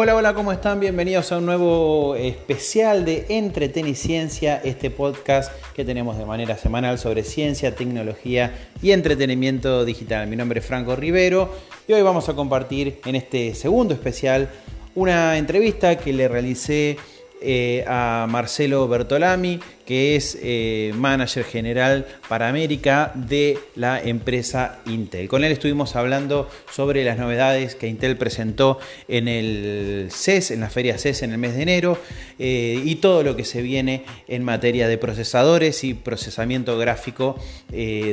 Hola, hola, ¿cómo están? Bienvenidos a un nuevo especial de Entreteniciencia, este podcast que tenemos de manera semanal sobre ciencia, tecnología y entretenimiento digital. Mi nombre es Franco Rivero y hoy vamos a compartir en este segundo especial una entrevista que le realicé eh, a Marcelo Bertolami, que es eh, manager general para América de la empresa Intel. Con él estuvimos hablando sobre las novedades que Intel presentó en el CES, en la feria CES en el mes de enero, eh, y todo lo que se viene en materia de procesadores y procesamiento gráfico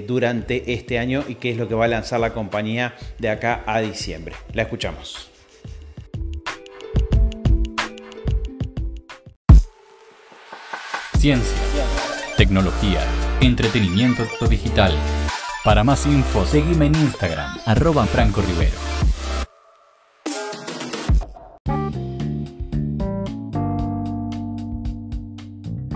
durante este año y qué es lo que va a lanzar la compañía de acá a diciembre. La escuchamos. Ciencia, tecnología, entretenimiento digital. Para más info, seguime en Instagram, arroba Franco Rivero.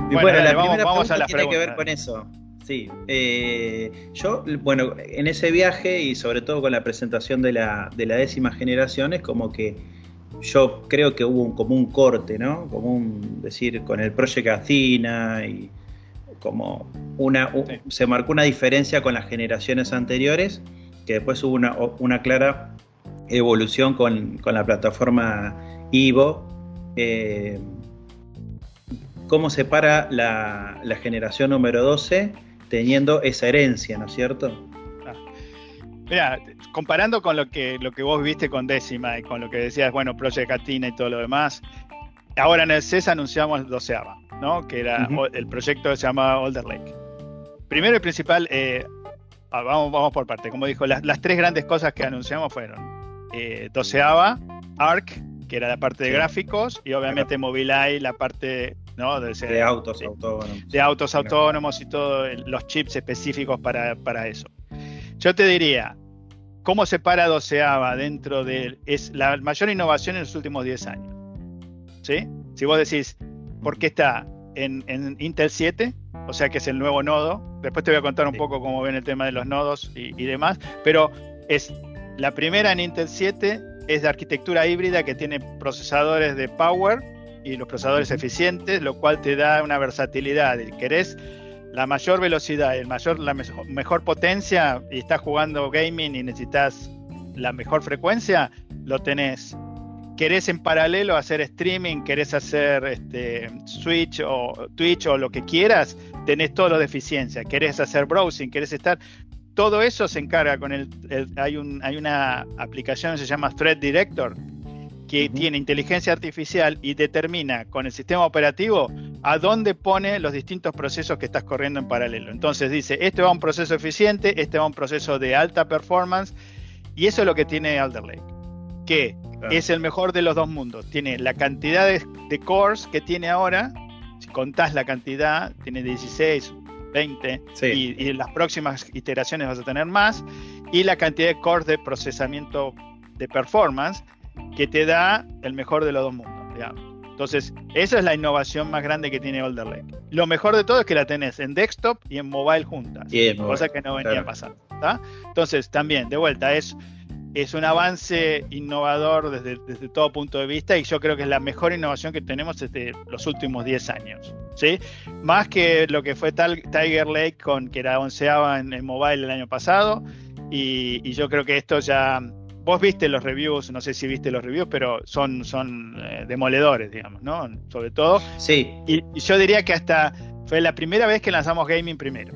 Y bueno, la primera vamos, a la tiene que ver con eso. Sí, eh, yo, bueno, en ese viaje y sobre todo con la presentación de la, de la décima generación es como que yo creo que hubo un, como un corte, ¿no? Como un decir con el Project Athena y como una se marcó una diferencia con las generaciones anteriores, que después hubo una, clara evolución con, la plataforma Ivo. Eh, ¿Cómo separa la, la generación número 12 teniendo esa herencia, ¿no es cierto? Mira, comparando con lo que, lo que vos viste con décima y con lo que decías, bueno, Project Catina y todo lo demás, ahora en el CES anunciamos doceava, ¿no? Que era el proyecto que se llamaba Older Lake. Primero y principal, eh, ah, vamos, vamos por parte, como dijo, las, tres grandes cosas que anunciamos fueron eh, doceava, ARC, que era la parte de gráficos, y obviamente Mobileye, la parte ¿no? de, autos autónomos. De autos autónomos y todos los chips específicos para, para eso. Yo te diría, ¿cómo se doceava dentro de... Es la mayor innovación en los últimos 10 años. ¿Sí? Si vos decís, ¿por qué está en, Intel 7? O sea que es el nuevo nodo. Después te voy a contar un poco cómo ven el tema de los nodos y, demás. Pero es la primera en Intel 7 es de arquitectura híbrida que tiene procesadores de power y los procesadores eficientes, lo cual te da una versatilidad. Querés la mayor velocidad el mayor, la mejor potencia y estás jugando gaming y necesitas la mejor frecuencia, lo tenés. Querés en paralelo hacer streaming, querés hacer este, Switch o Twitch o lo que quieras, tenés todo lo de eficiencia. Querés hacer browsing, querés estar. Todo eso se encarga con el. hay, un, hay una aplicación que se llama Thread Director, que tiene inteligencia artificial y determina con el sistema operativo a dónde pone los distintos procesos que estás corriendo en paralelo. Entonces dice, este va a un proceso eficiente, este va a un proceso de alta performance, y eso es lo que tiene Alder Lake, que es el mejor de los dos mundos. Tiene la cantidad de, cores que tiene ahora, si contás la cantidad, tiene 16, 20, y, y en las próximas iteraciones vas a tener más, y la cantidad de cores de procesamiento de performance, que te da el mejor de los dos mundos. Entonces, esa es la innovación más grande que tiene Older Lake. Lo mejor de todo es que la tenés en desktop y en mobile juntas, cosa que no venía pasando. Entonces, también, de vuelta, es, es un avance innovador desde, desde, todo punto de vista y yo creo que es la mejor innovación que tenemos desde los últimos 10 años. ¿sí? Más que lo que fue tal, Tiger Lake, con, que era onceava en, en mobile el año pasado. Y, y, yo creo que esto ya vos viste los reviews, no sé si viste los reviews, pero son, son eh, demoledores, digamos, ¿no? Sobre todo. Sí. Y, yo diría que hasta fue la primera vez que lanzamos gaming primero.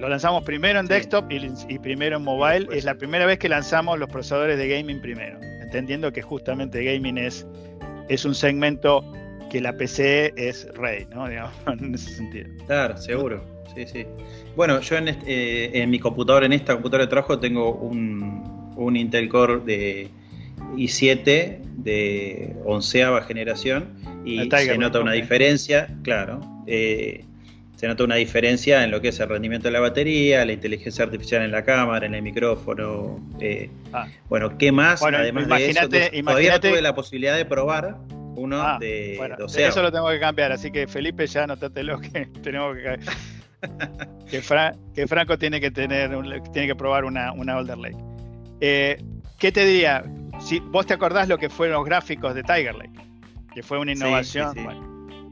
Lo lanzamos primero en desktop y, primero en mobile. Es la primera vez que lanzamos los procesadores de gaming primero, entendiendo que justamente gaming es, es un segmento que la PC es rey, ¿no? Digamos, en ese sentido. Claro, seguro. Sí, sí. Bueno, yo en, este, eh, en mi computadora, en esta computadora de trabajo, tengo un, un Intel Core de i7 de onceava generación y se nota una diferencia, claro. Eh, se nota una diferencia en lo que es el rendimiento de la batería, la inteligencia artificial en la cámara, en el micrófono. Eh, ah. Bueno, ¿qué más? Además de eso, todavía tuve la posibilidad de probar uno ah, de bueno, Eso lo tengo que cambiar, así que Felipe ya lo que tenemos que que, que, Franco tiene que tener tiene que probar una, una Older Lake. Eh, ¿Qué te diría? Si vos te acordás lo que fueron los gráficos de Tiger Lake, que fue una innovación.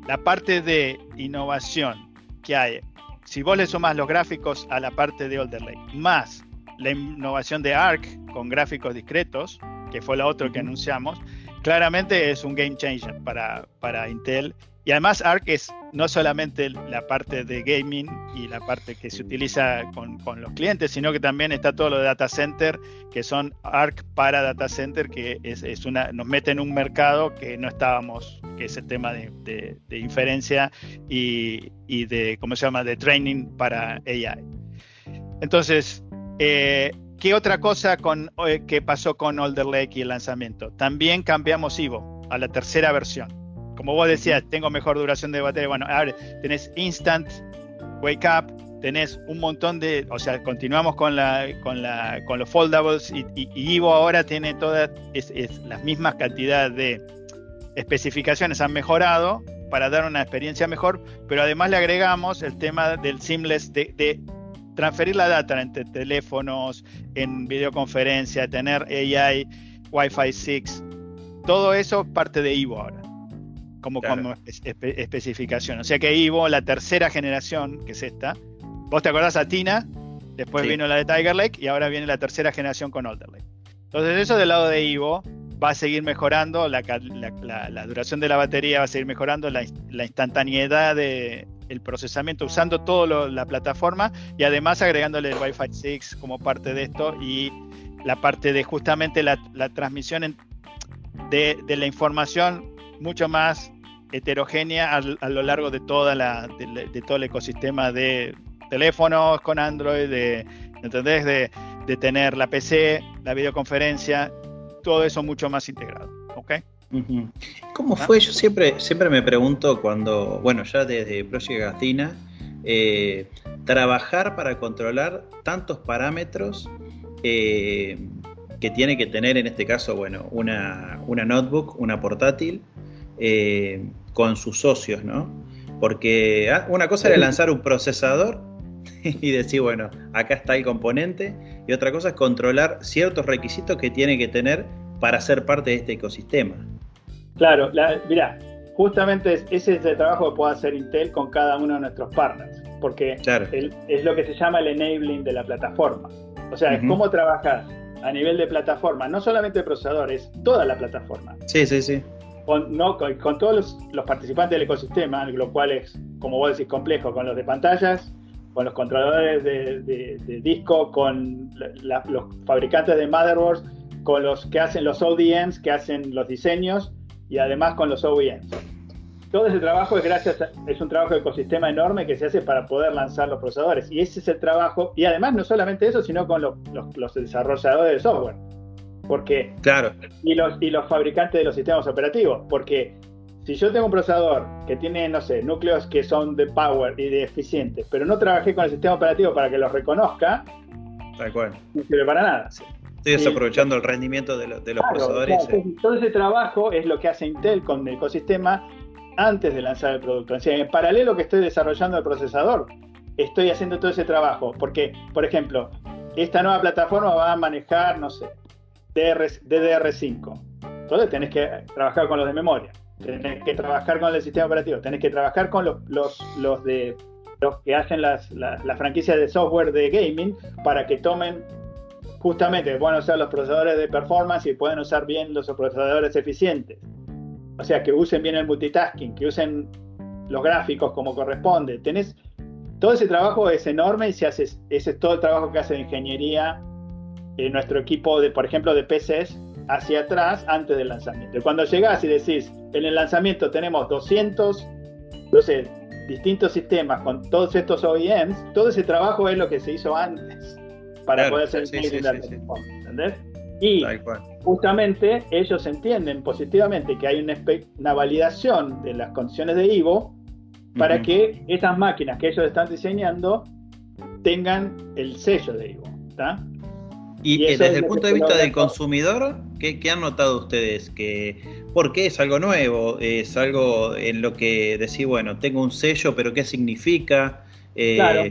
la parte de innovación que hay, si vos le sumás los gráficos a la parte de Older Lake, más la innovación de ARC con gráficos discretos, que fue la otra que anunciamos, claramente es un game changer para, para Intel y además ARC es no solamente la parte de gaming y la parte que se utiliza con, los clientes, sino que también está todo lo de data center, que son ARC para data center, que es, una, nos mete en un mercado que no estábamos, que es el tema de, inferencia y, de, ¿cómo se llama?, de training para AI. Entonces, eh, ¿qué otra cosa con, eh, que pasó con Older Lake y el lanzamiento? También cambiamos Ivo a la tercera versión como vos decías, tengo mejor duración de batería. Bueno, ahora tenés Instant Wake Up, tenés un montón de, o sea, continuamos con la, con la, con los foldables y, y, Ivo ahora tiene todas es, las mismas cantidades de especificaciones, han mejorado para dar una experiencia mejor, pero además le agregamos el tema del seamless de, de transferir la data entre teléfonos, en videoconferencia, tener AI, Wi-Fi 6, todo eso parte de Ivo ahora como, especificación. O sea que Ivo, la tercera generación, que es esta, vos te acordás a Tina, después vino la de Tiger Lake y ahora viene la tercera generación con Alder Lake. Entonces eso del lado de Ivo va a seguir mejorando, la, duración de la batería va a seguir mejorando, la, instantaneidad del el procesamiento usando toda la plataforma y además agregándole el Wi-Fi 6 como parte de esto y la parte de justamente la, transmisión de, de la información mucho más heterogénea a, lo largo de, toda la, de, todo el ecosistema de teléfonos con Android, de, ¿entendés? De, tener la PC, la videoconferencia, todo eso mucho más integrado. ¿ok? ¿Cómo fue? Yo siempre, siempre me pregunto cuando, bueno, ya desde Project Gatina, eh, trabajar para controlar tantos parámetros eh, que tiene que tener en este caso, bueno, una, una notebook, una portátil, eh, con sus socios, ¿no? Porque ah, una cosa era lanzar un procesador y decir, bueno, acá está el componente, y otra cosa es controlar ciertos requisitos que tiene que tener para ser parte de este ecosistema. Claro, mira, justamente ese es el trabajo que puede hacer Intel con cada uno de nuestros partners, porque es lo que se llama el enabling de la plataforma. O sea, es cómo trabajas a nivel de plataforma, no solamente el procesador, es toda la plataforma. Sí, sí, sí con, no, con, todos los, participantes del ecosistema, lo cual es, como vos decís, complejo, con los de pantallas, con los controladores de, disco, con los fabricantes de motherboards, con los que hacen los ODMs, que hacen los diseños, y además con los OEMs. Todo ese trabajo es gracias es un trabajo de ecosistema enorme que se hace para poder lanzar los procesadores. Y ese es el trabajo, y además no solamente eso, sino con los, los desarrolladores de software porque, claro. y, los, y los fabricantes de los sistemas operativos. Porque si yo tengo un procesador que tiene, no sé, núcleos que son de power y de eficientes, pero no trabajé con el sistema operativo para que los reconozca, Tal cual. no sirve para nada. Estoy desaprovechando el rendimiento de, de los procesadores. Todo ese trabajo es lo que hace Intel con el ecosistema antes de lanzar el producto. en paralelo que estoy desarrollando el procesador, estoy haciendo todo ese trabajo. Porque, por ejemplo, esta nueva plataforma va a manejar, no sé, DDR5. Entonces tenés que trabajar con los de memoria, tenés que trabajar con el sistema operativo, tenés que trabajar con los, los, de los que hacen las, franquicias de software de gaming para que tomen justamente, puedan usar los procesadores de performance y pueden usar bien los procesadores eficientes. O sea, que usen bien el multitasking, que usen los gráficos como corresponde. Tenés, todo ese trabajo es enorme y se hace, ese es todo el trabajo que hace ingeniería en nuestro equipo, de, por ejemplo, de PCs hacia atrás antes del lanzamiento. Y cuando llegás y decís, en el lanzamiento tenemos 200, no sé, distintos sistemas con todos estos OEMs, todo ese trabajo es lo que se hizo antes para poder ser sí, ¿entendés? Y justamente ellos entienden positivamente que hay una, una, validación de las condiciones de Ivo para que esas máquinas que ellos están diseñando tengan el sello de Ivo. Y, desde el punto de vista del consumidor, ¿qué, han notado ustedes? Que, ¿Por qué es algo nuevo? ¿Es algo en lo que decís, bueno, tengo un sello, pero qué significa? Eh, claro,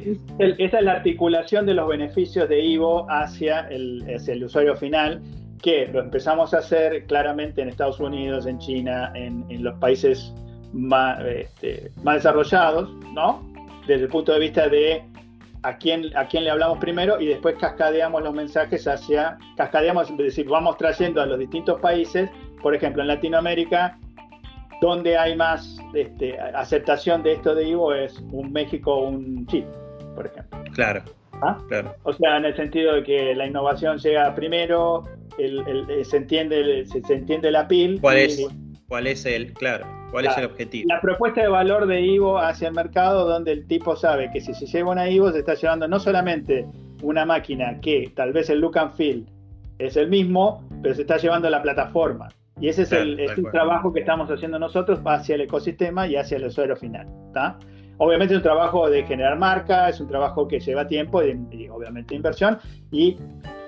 esa es la articulación de los beneficios de Ivo hacia el, el usuario final, que lo empezamos a hacer claramente en Estados Unidos, en China, en, los países más, este, más desarrollados, ¿no? Desde el punto de vista de a quién, a quién le hablamos primero y después cascadeamos los mensajes hacia, cascadeamos, es decir, vamos trayendo a los distintos países, por ejemplo, en Latinoamérica, donde hay más este, aceptación de esto de Ivo es un México o un Chile, por ejemplo. Claro. ¿Ah? claro. O sea, en el sentido de que la innovación llega primero, el, se, entiende, se, entiende la PIL. ¿Cuál es, cuál es el, claro, cuál es el objetivo? La propuesta de valor de Ivo hacia el mercado donde el tipo sabe que si se lleva una Ivo se está llevando no solamente una máquina que tal vez el look and feel es el mismo, pero se está llevando la plataforma. Y ese es, el, trabajo que estamos haciendo nosotros hacia el ecosistema y hacia el usuario final. Obviamente es un trabajo de generar marca, es un trabajo que lleva tiempo y, y obviamente inversión. Y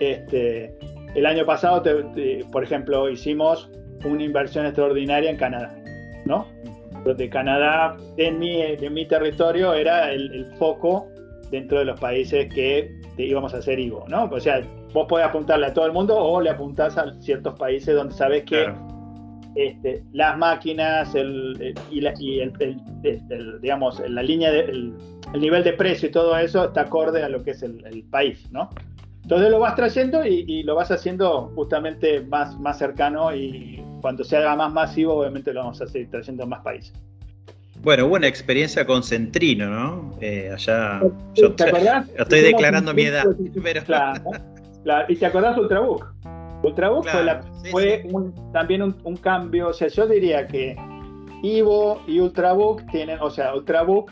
este, el año pasado, por ejemplo, hicimos una inversión extraordinaria en Canadá, ¿no? De Canadá, en mi, en mi territorio, era el, foco dentro de los países que íbamos a hacer IVO, ¿no? O sea, vos podés apuntarle a todo el mundo o le apuntás a ciertos países donde sabes que este, las máquinas el, y, la, el, digamos, la línea, de, el, nivel de precio y todo eso está acorde a lo que es el, país, ¿no? Entonces lo vas trayendo y, lo vas haciendo justamente más, más cercano y cuando se haga más masivo, obviamente lo vamos a seguir trayendo a más países. Bueno, una experiencia con Centrino, ¿no? Eh, allá. Yo ¿Te acordás? Estoy declarando mi edad. Claro, ¿Y te acordás de Ultrabook? Ultrabook fue, también un, cambio. O sea, yo diría que Ivo y Ultrabook tienen, o sea, Ultrabook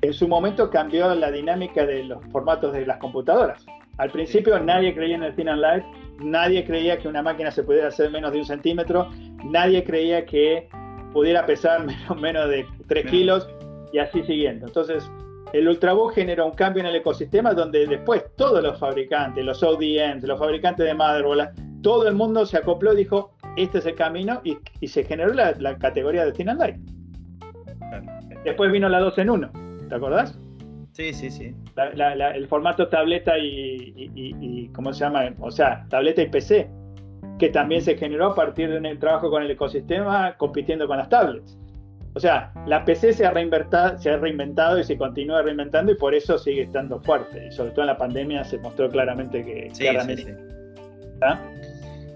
en su momento cambió la dinámica de los formatos de las computadoras. Al principio nadie creía en el Thin and Light, nadie creía que una máquina se pudiera hacer menos de un centímetro, nadie creía que pudiera pesar menos, de 3 kilos y así siguiendo. Entonces, el Ultrabook generó un cambio en el ecosistema donde después todos los fabricantes, los ODMs, los fabricantes de motherboard, todo el mundo se acopló y dijo, este es el camino y, se generó la, categoría de Thin and Light. Después vino la 2 en 1, ¿te acordás? Sí, sí, sí. el formato tableta y, ¿cómo se llama? O sea, tableta y PC, que también se generó a partir de un trabajo con el ecosistema compitiendo con las tablets. O sea, la PC se ha, reinventado, se ha reinventado y se continúa reinventando y por eso sigue estando fuerte. Y sobre todo en la pandemia se mostró claramente que... Sí, sí, sí.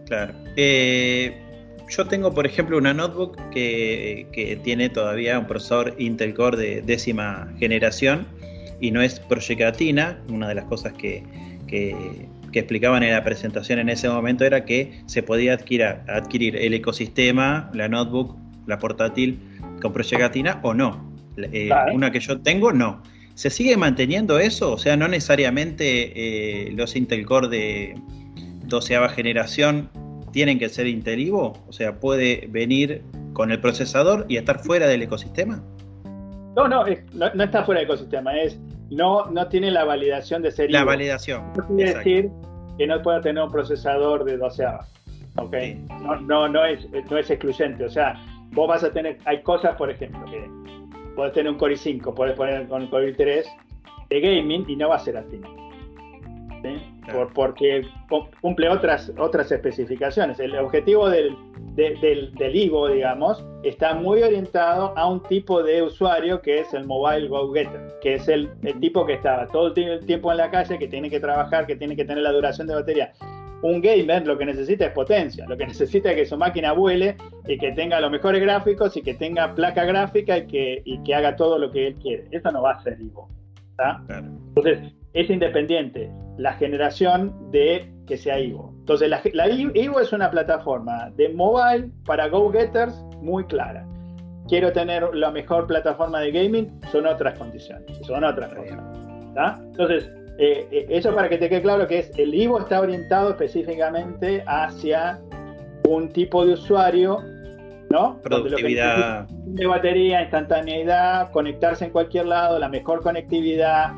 Claro. Eh, yo tengo, por ejemplo, una notebook que, que, tiene todavía un procesador Intel Core de décima generación y no es proyectatina. Una de las cosas que, explicaban en la presentación en ese momento era que se podía adquirir, adquirir el ecosistema, la notebook, la portátil con proyectatina o no. Eh, una que yo tengo, no. ¿Se sigue manteniendo eso? O sea, no necesariamente eh, los Intel Core de doceava generación tienen que ser Intel Evo? O sea, ¿puede venir con el procesador y estar fuera del ecosistema? No, no, no, está fuera del ecosistema, es no, no tiene la validación de ser La validación. No quiere decir que no pueda tener un procesador de doceava. ¿ok? No, no, no, es, no es excluyente. O sea, vos vas a tener, hay cosas, por ejemplo, que puedes tener un Core i5, puedes poner con el Core i3 de gaming y no va a ser así porque cumple otras, otras especificaciones. El objetivo del, del, Ivo, digamos, está muy orientado a un tipo de usuario que es el mobile go-getter, que es el, tipo que está todo el tiempo en la calle, que tiene que trabajar, que tiene que tener la duración de batería. Un gamer lo que necesita es potencia, lo que necesita es que su máquina vuele y que tenga los mejores gráficos y que tenga placa gráfica y que, y que haga todo lo que él quiere. Eso no va a ser Ivo. Entonces, es independiente la generación de que sea Ivo. Entonces, la, Ivo es una plataforma de mobile para go-getters muy clara. Quiero tener la mejor plataforma de gaming, son otras condiciones, son otras cosas. Entonces, eh, eh, eso para que te quede claro que es el Ivo está orientado específicamente hacia un tipo de usuario ¿no? Productividad. De batería, instantaneidad, conectarse en cualquier lado, la mejor conectividad,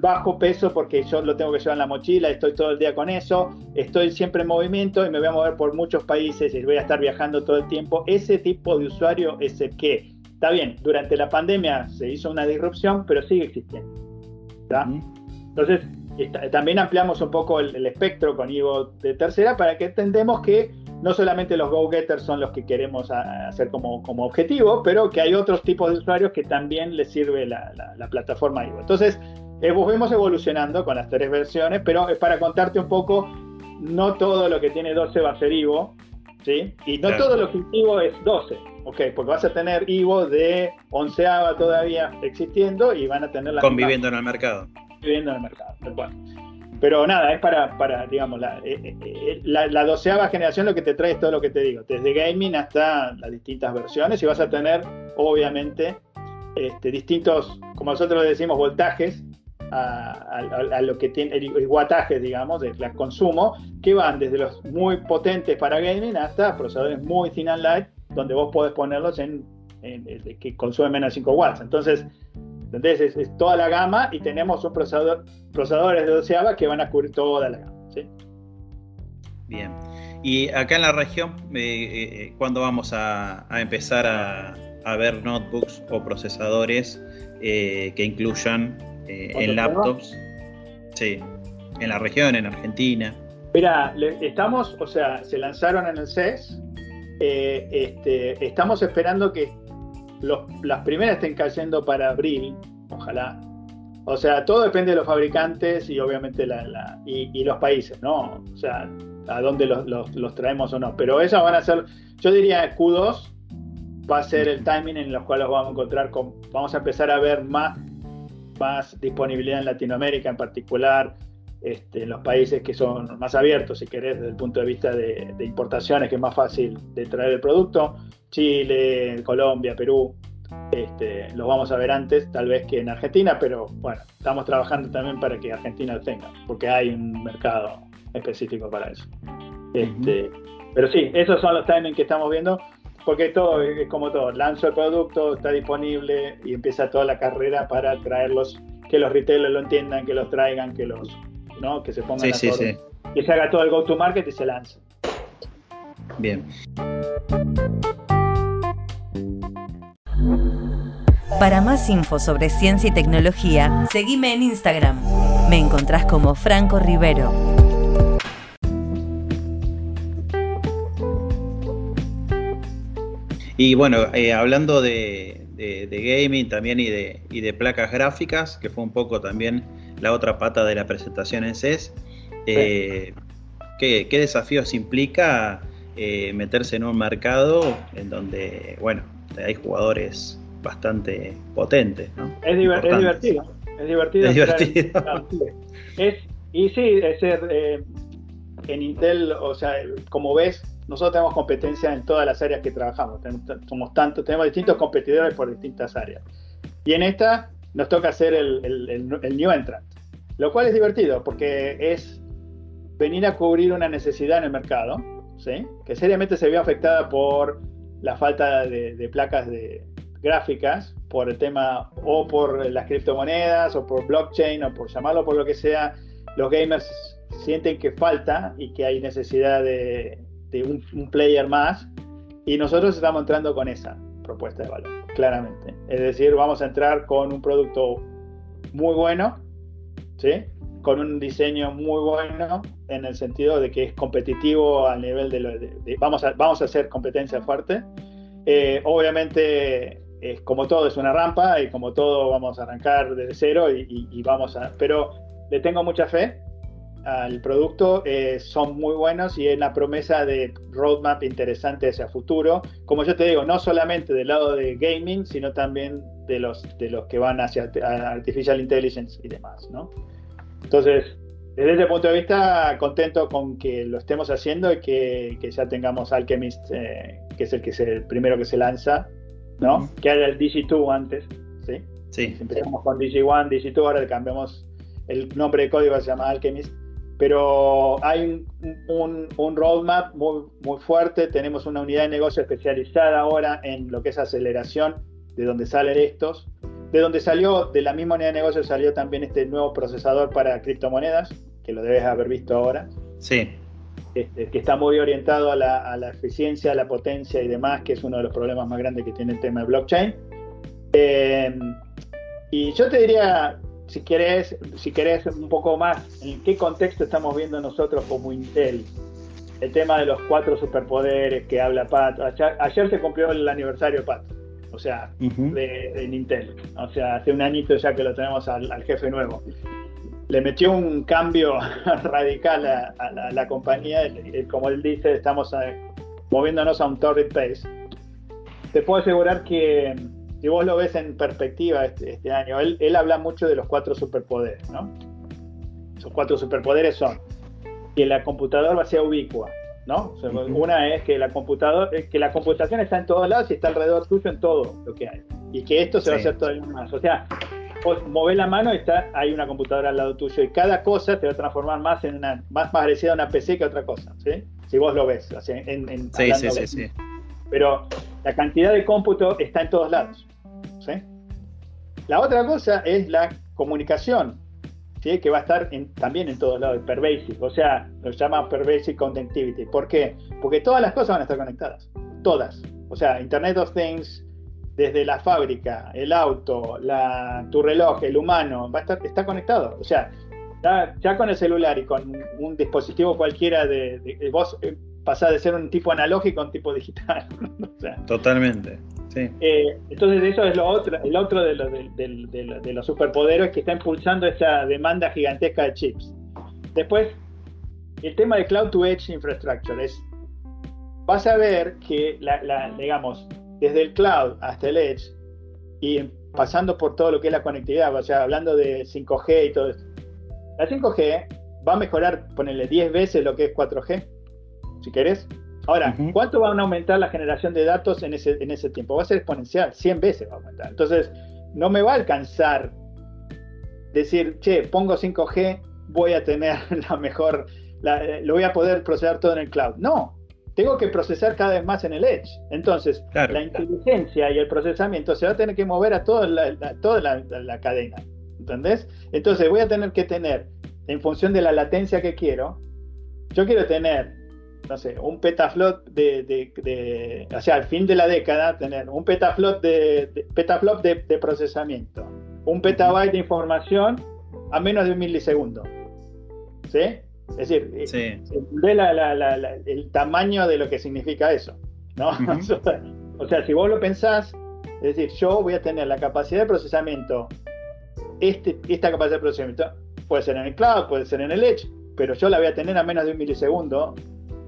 bajo peso porque yo lo tengo que llevar en la mochila, estoy todo el día con eso, estoy siempre en movimiento y me voy a mover por muchos países y voy a estar viajando todo el tiempo. Ese tipo de usuario es el que, está bien, durante la pandemia se hizo una disrupción, pero sigue existiendo. Entonces, también ampliamos un poco el, espectro con Ivo de tercera para que entendemos que no solamente los go-getters son los que queremos hacer como, como, objetivo, pero que hay otros tipos de usuarios que también les sirve la, la plataforma Ivo. Entonces, fuimos evolucionando con las tres versiones, pero es para contarte un poco, no todo lo que tiene 12 va a ser Ivo, ¿sí? Y no todo lo que es Ivo es 12, ¿ok? Porque vas a tener Ivo de onceava todavía existiendo y van a tener la... Conviviendo en el mercado. Conviviendo en el mercado, tal cual. Pero nada, es para, para digamos, la, eh, eh, la, doceava generación lo que te trae es todo lo que te digo, desde gaming hasta las distintas versiones y vas a tener, obviamente, este, distintos, como nosotros decimos, voltajes a, lo que tiene el, guataje, digamos, de consumo, que van desde los muy potentes para gaming hasta procesadores muy thin and light, donde vos podés ponerlos en, que consumen menos de 5 watts. Entonces, entonces es, toda la gama y tenemos un procesador, procesadores de doceava que van a cubrir toda la gama. Bien. Y acá en la región, eh, eh, ¿cuándo vamos a, empezar a, ver notebooks o procesadores eh, que incluyan eh, en laptops. Sí, en la región, en Argentina. Mira, estamos, o sea, se lanzaron en el CES. Eh, este, estamos esperando que las primeras estén cayendo para abril, ojalá. O sea, todo depende de los fabricantes y obviamente la, y, los países, ¿no? O sea, a dónde los, traemos o no. Pero esas van a ser, yo diría Q2 va a ser el timing en el cual los vamos a encontrar, con, vamos a empezar a ver más más disponibilidad en Latinoamérica en particular, este, en los países que son más abiertos, si querés, desde el punto de vista de, importaciones, que es más fácil de traer el producto, Chile, Colombia, Perú, este, los vamos a ver antes, tal vez que en Argentina, pero bueno, estamos trabajando también para que Argentina lo tenga, porque hay un mercado específico para eso. Este, Pero sí, esos son los timings que estamos viendo porque todo es como todo, lanzo el producto, está disponible y empieza toda la carrera para traerlos, que los retailers lo entiendan, que los traigan, que los, ¿no? Que se pongan sí, a sí, que se haga todo el go to market y se lance. Bien. Para más info sobre ciencia y tecnología, seguime en Instagram. Me encontrás como Franco Rivero. Y bueno, eh, hablando de, gaming también y de, de placas gráficas, que fue un poco también la otra pata de la presentación en CES, eh, ¿qué, desafíos implica eh, meterse en un mercado en donde, bueno, hay jugadores bastante potentes? ¿no? Es, divertido, es divertido. Es divertido. y sí, es ser en Intel, o sea, como ves, nosotros tenemos competencia en todas las áreas que trabajamos. Somos tantos, tenemos distintos competidores por distintas áreas. Y en esta nos toca hacer el, el, new entrant, lo cual es divertido porque es venir a cubrir una necesidad en el mercado, ¿sí? que seriamente se vio afectada por la falta de, placas de gráficas, por el tema o por las criptomonedas o por blockchain o por llamarlo por lo que sea, los gamers sienten que falta y que hay necesidad de, un, player más y nosotros estamos entrando con esa propuesta de valor, claramente. Es decir, vamos a entrar con un producto muy bueno, ¿sí? con un diseño muy bueno en el sentido de que es competitivo a nivel de, lo, vamos, a, vamos a hacer competencia fuerte. Eh, obviamente, como todo es una rampa y como todo vamos a arrancar desde cero y, y vamos a... Pero le tengo mucha fe al producto eh, son muy buenos y es la promesa de roadmap interesante hacia futuro. Como yo te digo, no solamente del lado de gaming, sino también de los, de los que van hacia artificial intelligence y demás, ¿no? Entonces, desde ese punto de vista, contento con que lo estemos haciendo y que, que ya tengamos Alchemist, eh, que es el que es el primero que se lanza, ¿no? Que haya el Digi2 antes, ¿sí? Sí. Empezamos con Digi1, Digi2, ahora le cambiamos el nombre de código, se llama Alchemist pero hay un, un, roadmap muy, muy fuerte, tenemos una unidad de negocio especializada ahora en lo que es aceleración, de donde salen estos, de donde salió, de la misma unidad de negocio salió también este nuevo procesador para criptomonedas, que lo debes haber visto ahora. Sí. Este, que está muy orientado a la, a la, eficiencia, a la potencia y demás, que es uno de los problemas más grandes que tiene el tema de blockchain. Eh, y yo te diría, si querés, si querés un poco más, en qué contexto estamos viendo nosotros como Intel el tema de los cuatro superpoderes que habla Pat. Ayer, se cumplió el aniversario Pat, o sea, de, Intel. O sea, hace un añito ya que lo tenemos al, jefe nuevo. Le metió un cambio radical a, la, compañía. Como él dice, estamos eh, moviéndonos a un torrid pace. Te puedo asegurar que si vos lo ves en perspectiva este, este, año, él, él, habla mucho de los cuatro superpoderes, ¿no? Esos cuatro superpoderes son que la computadora va a ser ubicua, ¿no? Una es que la computadora, que la computación está en todos lados y está alrededor tuyo en todo lo que hay. Y que esto se va a hacer todavía más. O sea, vos movés la mano y está, hay una computadora al lado tuyo y cada cosa te va a transformar más en una, más parecida a una PC que otra cosa, ¿sí? Si vos lo ves, o en, en sí, sí, sí, sí. Pero la cantidad de cómputo está en todos lados. La otra cosa es la comunicación, ¿sí? que va a estar también en todos lados, pervasive, o sea, lo llama pervasive connectivity. ¿Por qué? Porque todas las cosas van a estar conectadas, todas. O sea, Internet of Things, desde la fábrica, el auto, la, tu reloj, el humano, va a estar, está conectado. O sea, ya, con el celular y con un dispositivo cualquiera de, de, vos eh, pasás de ser un tipo analógico a un tipo digital. Totalmente. Eh, entonces eso es lo otro, el otro de, de, los superpoderes que está impulsando esa demanda gigantesca de chips. Después, el tema de Cloud to Edge Infrastructure es, vas a ver que, la, digamos, desde el cloud hasta el edge y pasando por todo lo que es la conectividad, o sea, hablando de 5G y todo eso, la 5G va a mejorar, ponerle 10 veces lo que es 4G, si querés. Ahora, ¿cuánto van a aumentar la generación de datos en ese, en ese tiempo? Va a ser exponencial, 100 veces va a aumentar. Entonces, no me va a alcanzar decir, che, pongo 5G, voy a tener la mejor, lo voy a poder procesar todo en el cloud. No, tengo que procesar cada vez más en el edge. Entonces, la inteligencia y el procesamiento se va a tener que mover a toda la, toda la, cadena. ¿Entendés? Entonces, voy a tener que tener, en función de la latencia que quiero, yo quiero tener no sé, un petaflop de, de, o sea, al fin de la década, tener un petaflop de, petaflop de, procesamiento, un petabyte de información a menos de un milisegundo. ¿Sí? Es decir, eh, ve el tamaño de lo que significa eso. ¿no? o sea, si vos lo pensás, es decir, yo voy a tener la capacidad de procesamiento, este, esta capacidad de procesamiento puede ser en el cloud, puede ser en el edge, pero yo la voy a tener a menos de un milisegundo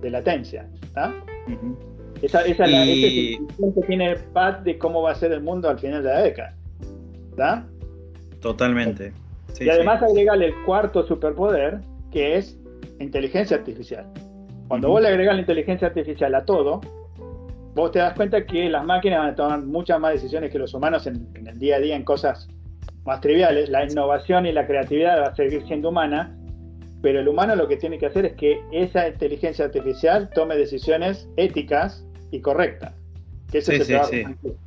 de latencia. Esa, esa es la, que tiene Pat de cómo va a ser el mundo al final de la década. Totalmente. y además agregarle el cuarto superpoder, que es inteligencia artificial. Cuando vos le agregas la inteligencia artificial a todo, vos te das cuenta que las máquinas van a tomar muchas más decisiones que los humanos en, en el día a día en cosas más triviales. La innovación y la creatividad va a seguir siendo humana, pero el humano lo que tiene que hacer es que esa inteligencia artificial tome decisiones éticas y correctas. Que ese es el sí,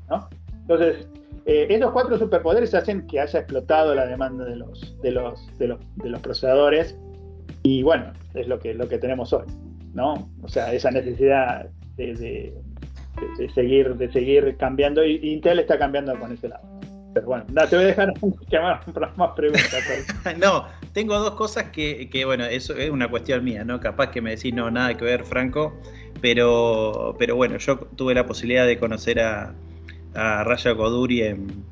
¿no? Entonces, eh, esos cuatro superpoderes hacen que haya explotado la demanda de los, de los, de los, de los procesadores y bueno, es lo que, lo que tenemos hoy, ¿no? O sea, esa necesidad de, de seguir, de seguir cambiando y Intel está cambiando con ese lado. Pero bueno, te voy a dejar más preguntas. no, tengo dos cosas que, bueno, eso es una cuestión mía, ¿no? Capaz que me decís, no, nada que ver, Franco, pero, pero bueno, yo tuve la posibilidad de conocer a, a Raya Koduri en,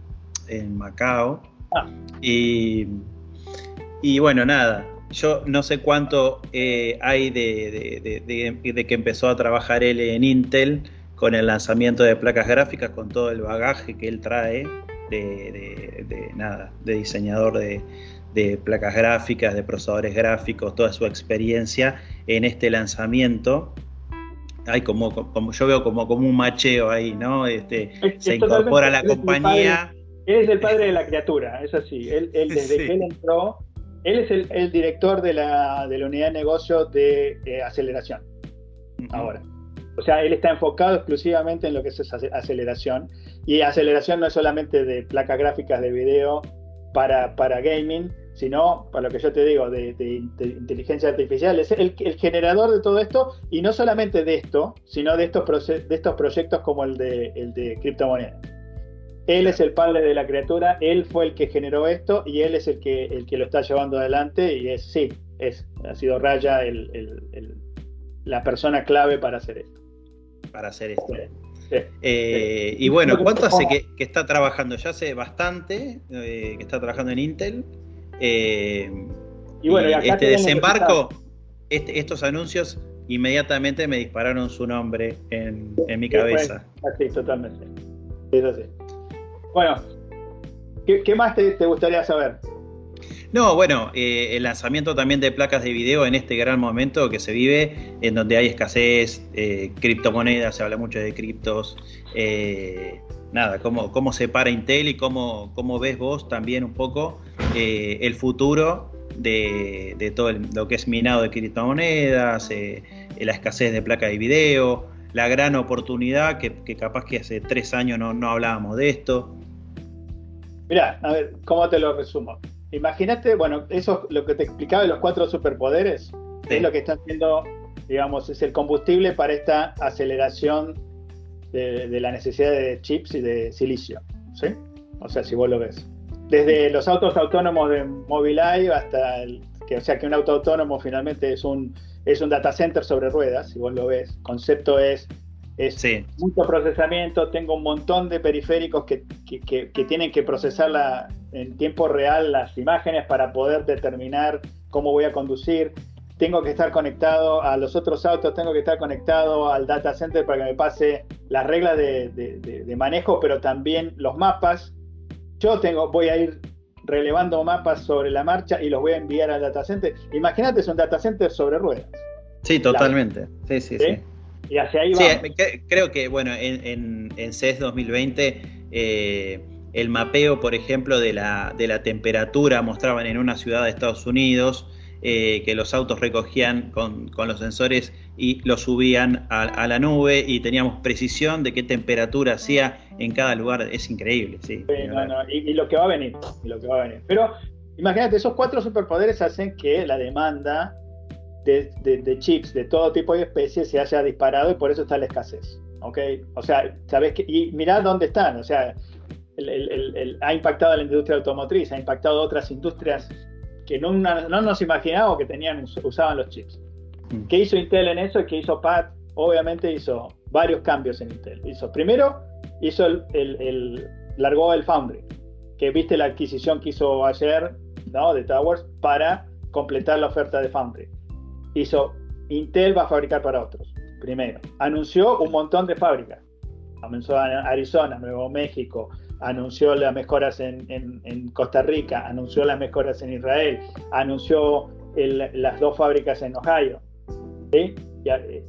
en Macao. Ah. Y, y bueno, nada, yo no sé cuánto eh, hay de, de, que empezó a trabajar él en Intel con el lanzamiento de placas gráficas, con todo el bagaje que él trae de, nada, de diseñador de, placas gráficas, de procesadores gráficos, toda su experiencia en este lanzamiento. Hay como, como yo veo como, como un macheo ahí, ¿no? Este, se incorpora a la compañía. Él es el padre de la criatura, es así. Él, desde que él entró, Él es el, director de la, de la, unidad de negocio de aceleración. Ahora. O sea, él está enfocado exclusivamente en lo que es aceleración. Y aceleración no es solamente de placas gráficas de video para, para gaming, sino, para lo que yo te digo, de, inteligencia artificial. Es el, generador de todo esto, y no solamente de esto, sino de estos, de estos proyectos como el de, el de criptomonedas. Él es el padre de la criatura, él fue el que generó esto y él es el que, el que lo está llevando adelante y es, sí, es, ha sido Raya la persona clave para hacer esto. Para hacer esto. Eh, y bueno, ¿cuánto hace que, está trabajando? Ya hace bastante eh, que está trabajando en Intel. Eh, y bueno, este desembarco, este, estos anuncios inmediatamente me dispararon su nombre en, mi cabeza. Sí, totalmente. Es así. Bueno, ¿qué, más te, gustaría saber? No, bueno, eh, el lanzamiento también de placas de video en este gran momento que se vive, en donde hay escasez, eh, criptomonedas, se habla mucho de criptos. Eh, nada, cómo, cómo se para Intel y cómo, cómo ves vos también un poco el futuro de, todo lo que es minado de criptomonedas, la escasez de placas de video, la gran oportunidad que, capaz que hace tres años no, no hablábamos de esto. Mira, a ver, ¿cómo te lo resumo? Imagínate, bueno, eso lo que te explicaba de los cuatro superpoderes, es lo que están haciendo, digamos, es el combustible para esta aceleración de, la necesidad de chips y de silicio, ¿sí? O sea, si vos lo ves. Desde los autos autónomos de Mobileye hasta el, que, o sea, que un auto autónomo finalmente es un, es un data center sobre ruedas, si vos lo ves. El concepto es es mucho procesamiento, tengo un montón de periféricos que, tienen que procesar en tiempo real las imágenes para poder determinar cómo voy a conducir. Tengo que estar conectado a los otros autos, tengo que estar conectado al data center para que me pase las reglas de, manejo, pero también los mapas. Yo tengo, voy a ir relevando mapas sobre la marcha y los voy a enviar al data center. Imagínate, es un data center sobre ruedas. Sí, totalmente. sí, sí. sí. Y hacia ahí sí, creo que, bueno, en, en, CES 2020, eh, el mapeo, por ejemplo, de la, de la temperatura mostraban en una ciudad de Estados Unidos eh, que los autos recogían con, los sensores y los subían a, la nube y teníamos precisión de qué temperatura hacía en cada lugar. Es increíble, sí. y, lo que va a venir, y lo que va a venir. Pero imagínate, esos cuatro superpoderes hacen que la demanda de, chips de todo tipo de especies se haya disparado y por eso está la escasez. ¿ok? O sea, ¿sabes? Y mirad dónde están. O sea, ha impactado a la industria automotriz, ha impactado a otras industrias que no, no nos imaginábamos que tenían, usaban los chips. Mm. ¿Qué hizo Intel en eso? ¿Qué hizo Pat? Obviamente hizo varios cambios en Intel. Hizo, primero, hizo el, el, largó el Foundry, que viste la adquisición que hizo ayer ¿no? de Towers para completar la oferta de Foundry hizo Intel va a fabricar para otros. Primero, anunció un montón de fábricas. Anunció Arizona, Nuevo México, anunció las mejoras en, Costa Rica, anunció las mejoras en Israel, anunció las dos fábricas en Ohio. Eh,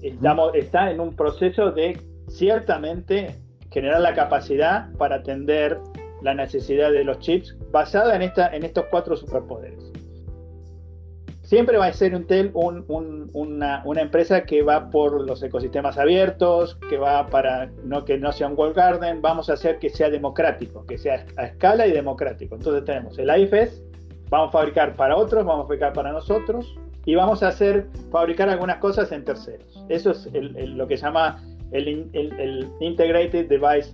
estamos, está en un proceso de ciertamente generar la capacidad para atender la necesidad de los chips basada en, esta, en estos cuatro superpoderes siempre va a ser Intel una, empresa que va por los ecosistemas abiertos, que va para no que no sea un wall garden, vamos a hacer que sea democrático, que sea a escala y democrático. Entonces tenemos el IFS, vamos a fabricar para otros, vamos a fabricar para nosotros y vamos a hacer fabricar algunas cosas en terceros. Eso es lo que se llama el, el Integrated Device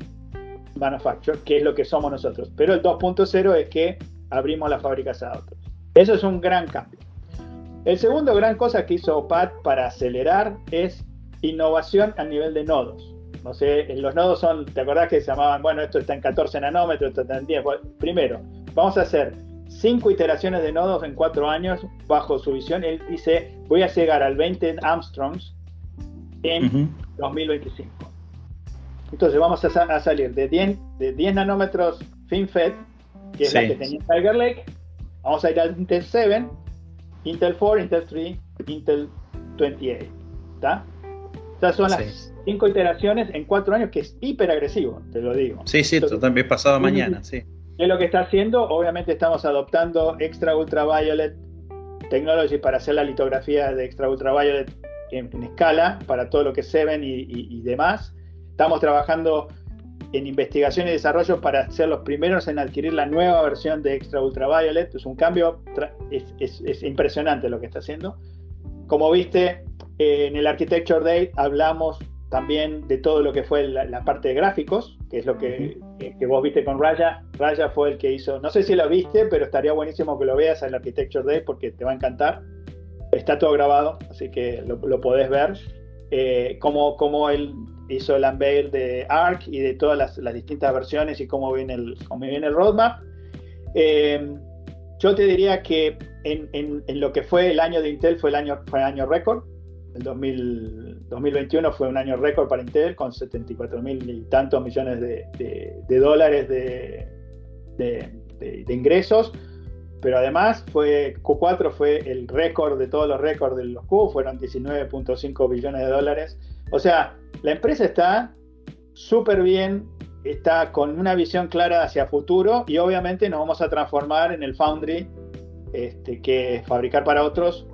Manufacturer, que es lo que somos nosotros. Pero el 2.0 es que abrimos las fábricas a otros. Eso es un gran cambio. El segundo gran cosa que hizo Pat para acelerar es innovación a nivel de nodos. No sé, los nodos son, ¿te acordás que se llamaban, bueno, esto está en 14 nanómetros, esto está en 10? Primero, vamos a hacer cinco iteraciones de nodos en cuatro años bajo su visión. Él dice, voy a llegar al 20 Armstrongs en 2025. Entonces vamos a, salir de 10, de 10 nanómetros FinFET, que es la que tenía Tiger Lake, vamos a ir al Intel 7 Intel 4, Intel 3, Intel 28. ¿Está? Estas son las cinco iteraciones en cuatro años, que es hiper agresivo, te lo digo. Sí, sí, también pasado mañana, sí. ¿Qué es lo que está haciendo? Obviamente estamos adoptando extra ultraviolet Technology para hacer la litografía de extra ultraviolet en, en escala para todo lo que es Seven y, y, demás. Estamos trabajando en investigación y desarrollo para ser los primeros en adquirir la nueva versión de Extra Ultraviolet. Es un cambio, es, es, es impresionante lo que está haciendo. Como viste, eh, en el Architecture Day hablamos también de todo lo que fue la, parte de gráficos, que es lo que, que, vos viste con Raya. Raya fue el que hizo, no sé si lo viste, pero estaría buenísimo que lo veas en el Architecture Day porque te va a encantar. Está todo grabado, así que lo, lo podés ver. Eh, cómo, cómo, él hizo unveil de ARC y de todas las, las distintas versiones y cómo viene el, cómo viene el roadmap. Eh, yo te diría que en, en, en, lo que fue el año de Intel fue el año, fue el año récord el 2021 fue un año récord para Intel con 74 mil y tantos millones de, dólares de, ingresos. Pero además fue Q4 fue el récord de todos los récords de los Q, fueron 19.5 billones de dólares. O sea, la empresa está súper bien, está con una visión clara hacia futuro y obviamente nos vamos a transformar en el foundry este, que es fabricar para otros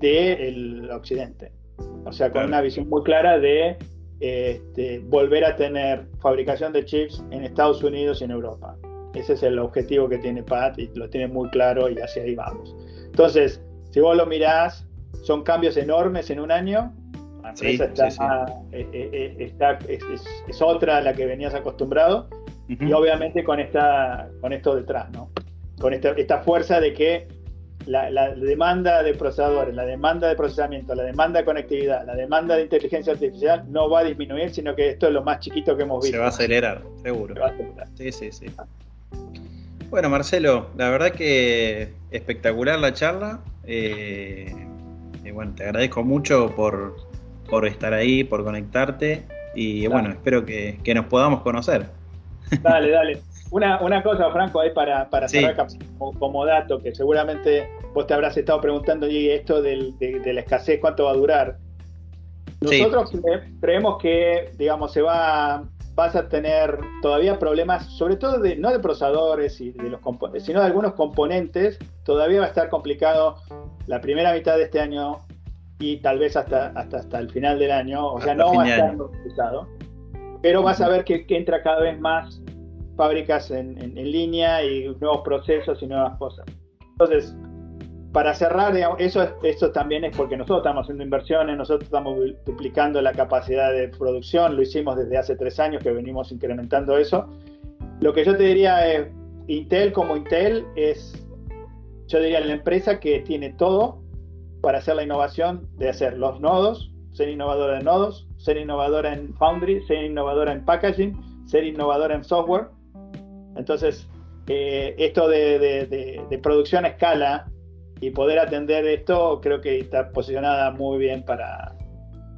del occidente. O sea, con una visión muy clara de este, volver a tener fabricación de chips en Estados Unidos y en Europa. Ese es el objetivo que tiene Pat y lo tiene muy claro y hacia ahí vamos. Entonces, si vos lo mirás, son cambios enormes en un año. La empresa está, eh, eh, eh, es, otra a la que venías acostumbrado y obviamente con, esta, con esto detrás, ¿no? Con esta, esta fuerza de que la, demanda de procesadores, la demanda de procesamiento, la demanda de conectividad, la demanda de inteligencia artificial no va a disminuir, sino que esto es lo más chiquito que hemos visto. Se va a acelerar, seguro. Sí, sí, sí. Bueno, Marcelo, la verdad que espectacular la charla. Eh, y bueno, te agradezco mucho por, por estar ahí, por conectarte. Y bueno, espero que, que nos podamos conocer. Dale, dale. Una, una cosa, Franco, ahí para, para cerrar como, dato, que seguramente vos te habrás estado preguntando, y esto de, la escasez, ¿cuánto va a durar? Nosotros creemos que, digamos, se va, vas a tener todavía problemas, sobre todo de, no de procesadores y de los sino de algunos componentes. Todavía va a estar complicado la primera mitad de este año y tal vez hasta, hasta, hasta el final del año. O sea, no va a estar complicado. Pero vas a ver que, que entra cada vez más fábricas en, en, línea y nuevos procesos y nuevas cosas. Entonces, para cerrar, eso, eso también es porque nosotros estamos haciendo inversiones, nosotros estamos duplicando la capacidad de producción, lo hicimos desde hace tres años que venimos incrementando eso. Lo que yo te diría es, Intel como Intel es, yo diría, la empresa que tiene todo para hacer la innovación de hacer los nodos, ser innovadora en nodos, ser innovadora en foundry, ser innovadora en packaging, ser innovadora en software entonces, eh, esto de, producción a escala y poder atender esto, creo que está posicionada muy bien para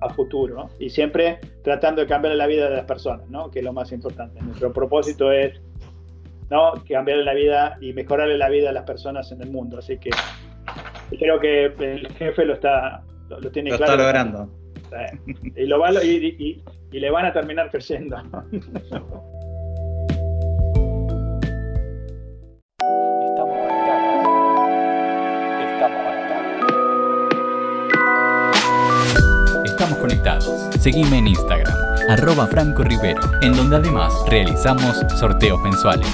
a futuro, Y siempre tratando de cambiar la vida de las personas, ¿no? Que es lo más importante. Nuestro propósito es, ¿no? Cambiarle la vida y mejorarle la vida a las personas en el mundo. Así que creo que el jefe lo está, lo, tiene claro. Está logrando. Y, lo va, y, y le van a terminar creciendo. Estamos conectados. Seguime en Instagram, arroba Franco Rivero, en donde además realizamos sorteos mensuales.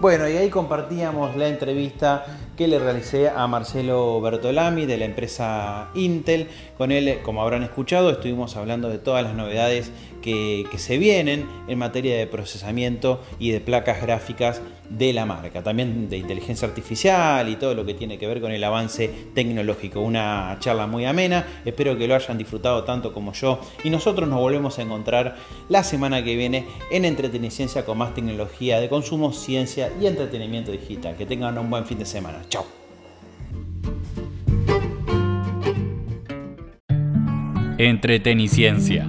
Bueno, y ahí compartíamos la entrevista que le realicé a Marcelo Bertolami de la empresa Intel. Con él, como habrán escuchado, estuvimos hablando de todas las novedades que, se vienen en materia de procesamiento y de placas gráficas de la marca, también de inteligencia artificial y todo lo que tiene que ver con el avance tecnológico. Una charla muy amena, espero que lo hayan disfrutado tanto como yo y nosotros nos volvemos a encontrar la semana que viene en Entreteniciencia con más tecnología de consumo, ciencia y entretenimiento digital. Que tengan un buen fin de semana. Chao. Entreteniciencia,